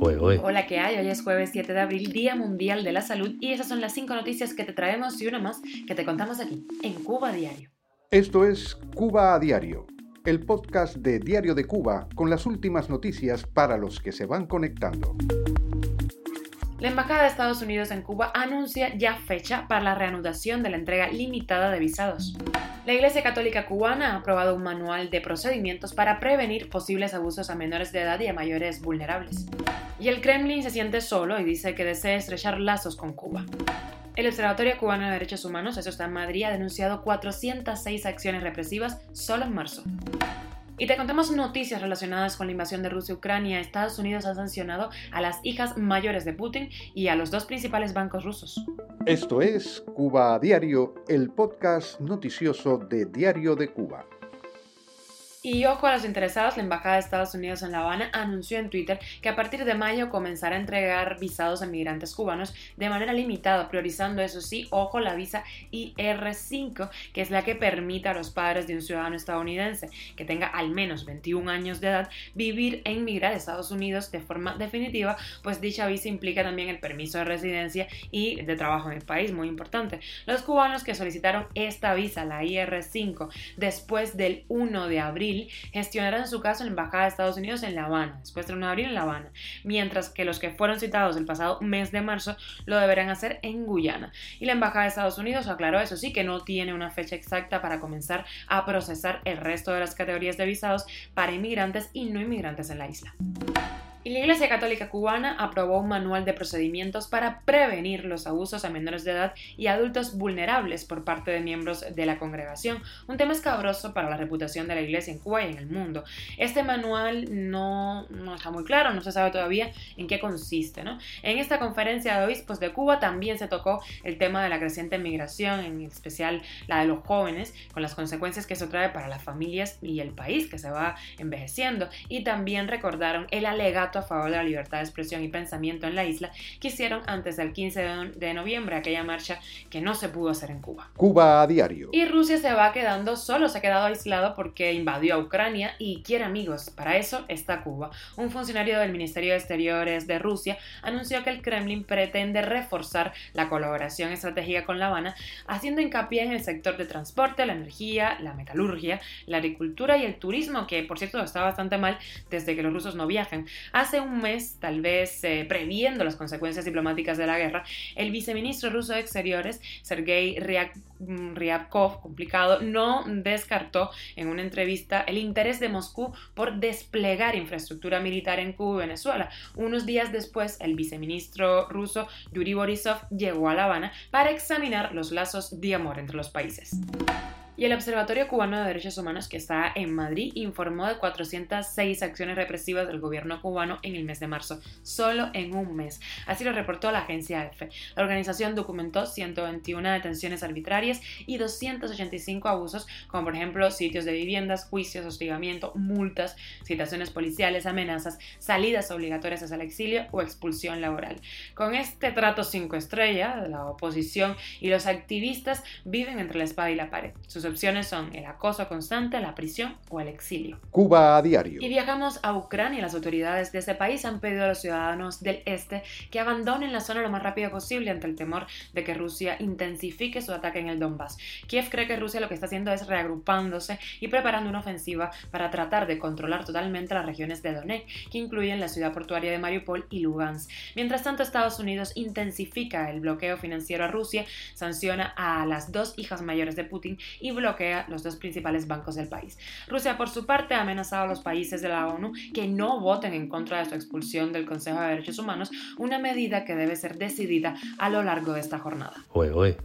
Hola, ¿qué hay? Hoy es jueves 7 de abril, Día Mundial de la Salud, y esas son las cinco noticias que te traemos y una más que te contamos aquí, en Cuba Diario. Esto es Cuba a Diario, el podcast de Diario de Cuba con las últimas noticias para los que se van conectando. La Embajada de Estados Unidos en Cuba anuncia ya fecha para la reanudación de la entrega limitada de visados. La Iglesia Católica Cubana ha aprobado un manual de procedimientos para prevenir posibles abusos a menores de edad y a mayores vulnerables. Y el Kremlin se siente solo y dice que desea estrechar lazos con Cuba. El Observatorio Cubano de Derechos Humanos, eso está en Madrid, ha denunciado 406 acciones represivas solo en marzo. Y te contamos noticias relacionadas con la invasión de Rusia a Ucrania. Estados Unidos ha sancionado a las hijas mayores de Putin y a los dos principales bancos rusos. Esto es Cuba a Diario, el podcast noticioso de Diario de Cuba. Y ojo a los interesados, la Embajada de Estados Unidos en La Habana anunció en Twitter que a partir de mayo comenzará a entregar visados a migrantes cubanos de manera limitada, priorizando eso sí, ojo, la visa IR5, que es la que permite a los padres de un ciudadano estadounidense que tenga al menos 21 años de edad vivir e inmigrar a Estados Unidos de forma definitiva, pues dicha visa implica también el permiso de residencia y de trabajo en el país, muy importante. Los cubanos que solicitaron esta visa, la IR5, después del 1 de abril, gestionarán su caso en la Embajada de Estados Unidos en La Habana, después de 1 de abril en La Habana, mientras que los que fueron citados el pasado mes de marzo lo deberán hacer en Guyana. Y la Embajada de Estados Unidos aclaró eso sí que no tiene una fecha exacta para comenzar a procesar el resto de las categorías de visados para inmigrantes y no inmigrantes en la isla. Y la Iglesia Católica Cubana aprobó un manual de procedimientos para prevenir los abusos a menores de edad y adultos vulnerables por parte de miembros de la congregación, un tema escabroso para la reputación de la Iglesia en Cuba y en el mundo. Este manual no, no está muy claro, no se sabe todavía en qué consiste. ¿no? En esta conferencia de obispos de Cuba también se tocó el tema de la creciente migración, en especial la de los jóvenes, con las consecuencias que eso trae para las familias y el país que se va envejeciendo, y también recordaron el a favor de la libertad de expresión y pensamiento en la isla que hicieron antes del 15 de noviembre, aquella marcha que no se pudo hacer en Cuba. Cuba a diario. Y Rusia se va quedando solo, se ha quedado aislado porque invadió a Ucrania y quiere amigos. Para eso está Cuba. Un funcionario del Ministerio de Exteriores de Rusia anunció que el Kremlin pretende reforzar la colaboración estratégica con La Habana, haciendo hincapié en el sector de transporte, la energía, la metalurgia, la agricultura y el turismo, que por cierto está bastante mal desde que los rusos no viajan. Hace un mes, tal vez eh, previendo las consecuencias diplomáticas de la guerra, el viceministro ruso de Exteriores, Sergei mm, Ryabkov, complicado, no descartó en una entrevista el interés de Moscú por desplegar infraestructura militar en Cuba y Venezuela. Unos días después, el viceministro ruso Yuri Borisov llegó a La Habana para examinar los lazos de amor entre los países. Y el Observatorio Cubano de Derechos Humanos, que está en Madrid, informó de 406 acciones represivas del gobierno cubano en el mes de marzo, solo en un mes. Así lo reportó la agencia EFE. La organización documentó 121 detenciones arbitrarias y 285 abusos, como por ejemplo sitios de viviendas, juicios, hostigamiento, multas, citaciones policiales, amenazas, salidas obligatorias hacia el exilio o expulsión laboral. Con este trato cinco estrellas, la oposición y los activistas viven entre la espada y la pared. Sus opciones son el acoso constante, la prisión o el exilio. Cuba a diario. Y viajamos a Ucrania. Las autoridades de ese país han pedido a los ciudadanos del este que abandonen la zona lo más rápido posible ante el temor de que Rusia intensifique su ataque en el Donbass. Kiev cree que Rusia lo que está haciendo es reagrupándose y preparando una ofensiva para tratar de controlar totalmente las regiones de Donetsk, que incluyen la ciudad portuaria de Mariupol y Lugansk. Mientras tanto, Estados Unidos intensifica el bloqueo financiero a Rusia, sanciona a las dos hijas mayores de Putin y bloquea los dos principales bancos del país. Rusia, por su parte, ha amenazado a los países de la ONU que no voten en contra de su expulsión del Consejo de Derechos Humanos, una medida que debe ser decidida a lo largo de esta jornada.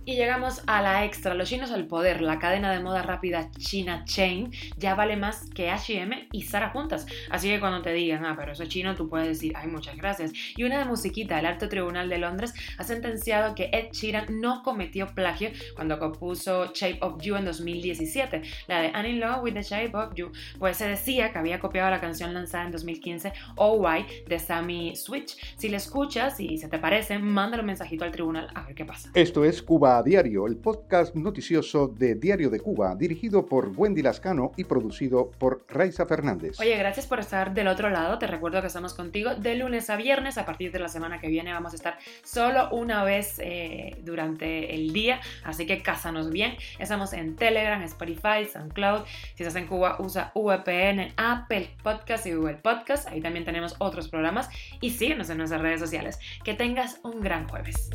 Y llegamos a la extra, los chinos al poder, la cadena de moda rápida China Chain ya vale más que H&M y Zara juntas, así que cuando te digan, ah, pero eso es chino, tú puedes decir, ay, muchas gracias. Y una de musiquita, el Alto Tribunal de Londres ha sentenciado que Ed Sheeran no cometió plagio cuando compuso Shape of You en 2000 2017, la de I'm in Love with the Shape of You, pues se decía que había copiado la canción lanzada en 2015 OY de Sammy Switch. Si la escuchas y se te parece, mándale un mensajito al tribunal a ver qué pasa. Esto es Cuba a Diario, el podcast noticioso de Diario de Cuba, dirigido por Wendy Lascano y producido por Raiza Fernández. Oye, gracias por estar del otro lado. Te recuerdo que estamos contigo de lunes a viernes. A partir de la semana que viene vamos a estar solo una vez eh, durante el día, así que cásanos bien. Estamos en Telegram, Spotify, SoundCloud. Si estás en Cuba, usa VPN, Apple Podcast y Google Podcast. Ahí también tenemos otros programas y síguenos en nuestras redes sociales. Que tengas un gran jueves.